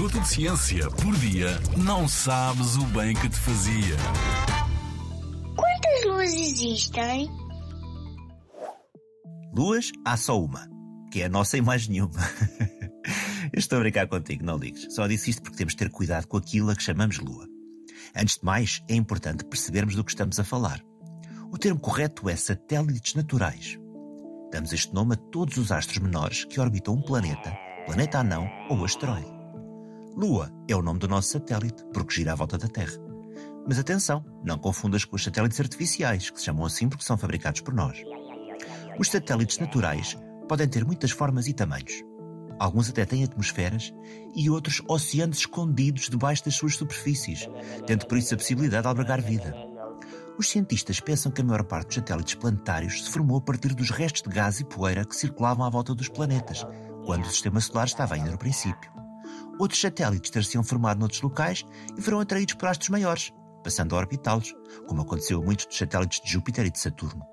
minuto de ciência por dia, não sabes o bem que te fazia. Quantas luas existem? Luas, há só uma, que é a nossa e mais nenhuma. Eu estou a brincar contigo, não ligues. Só disse isto porque temos de ter cuidado com aquilo a que chamamos lua. Antes de mais, é importante percebermos do que estamos a falar. O termo correto é satélites naturais. Damos este nome a todos os astros menores que orbitam um planeta, planeta anão ou asteroide. Lua é o nome do nosso satélite, porque gira à volta da Terra. Mas atenção, não confundas com os satélites artificiais, que se chamam assim porque são fabricados por nós. Os satélites naturais podem ter muitas formas e tamanhos. Alguns até têm atmosferas e outros oceanos escondidos debaixo das suas superfícies, tendo por isso a possibilidade de albergar vida. Os cientistas pensam que a maior parte dos satélites planetários se formou a partir dos restos de gás e poeira que circulavam à volta dos planetas, quando o sistema solar estava ainda no princípio. Outros satélites ter-se-iam formado noutros locais e foram atraídos por astros maiores, passando a orbitá-los, como aconteceu a muitos dos satélites de Júpiter e de Saturno.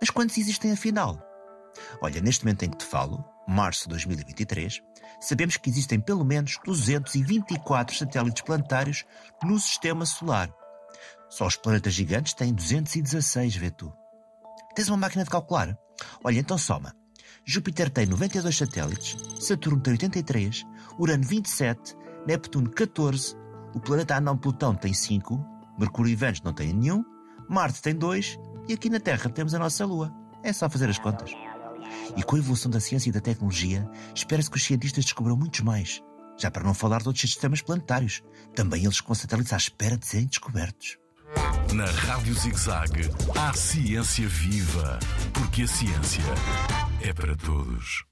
Mas quantos existem afinal? Olha, neste momento em que te falo, março de 2023, sabemos que existem pelo menos 224 satélites planetários no sistema solar. Só os planetas gigantes têm 216, vê tu. Tens uma máquina de calcular? Olha, então soma. Júpiter tem 92 satélites, Saturno tem 83, Urano 27, Neptuno 14, o planeta anão Plutão tem 5, Mercúrio e Vênus não têm nenhum, Marte tem 2 e aqui na Terra temos a nossa Lua. É só fazer as contas. E com a evolução da ciência e da tecnologia, espera-se que os cientistas descubram muitos mais. Já para não falar de outros sistemas planetários, também eles com satélites à espera de serem descobertos. Na Rádio ZigZag, há ciência viva, porque a ciência é para todos.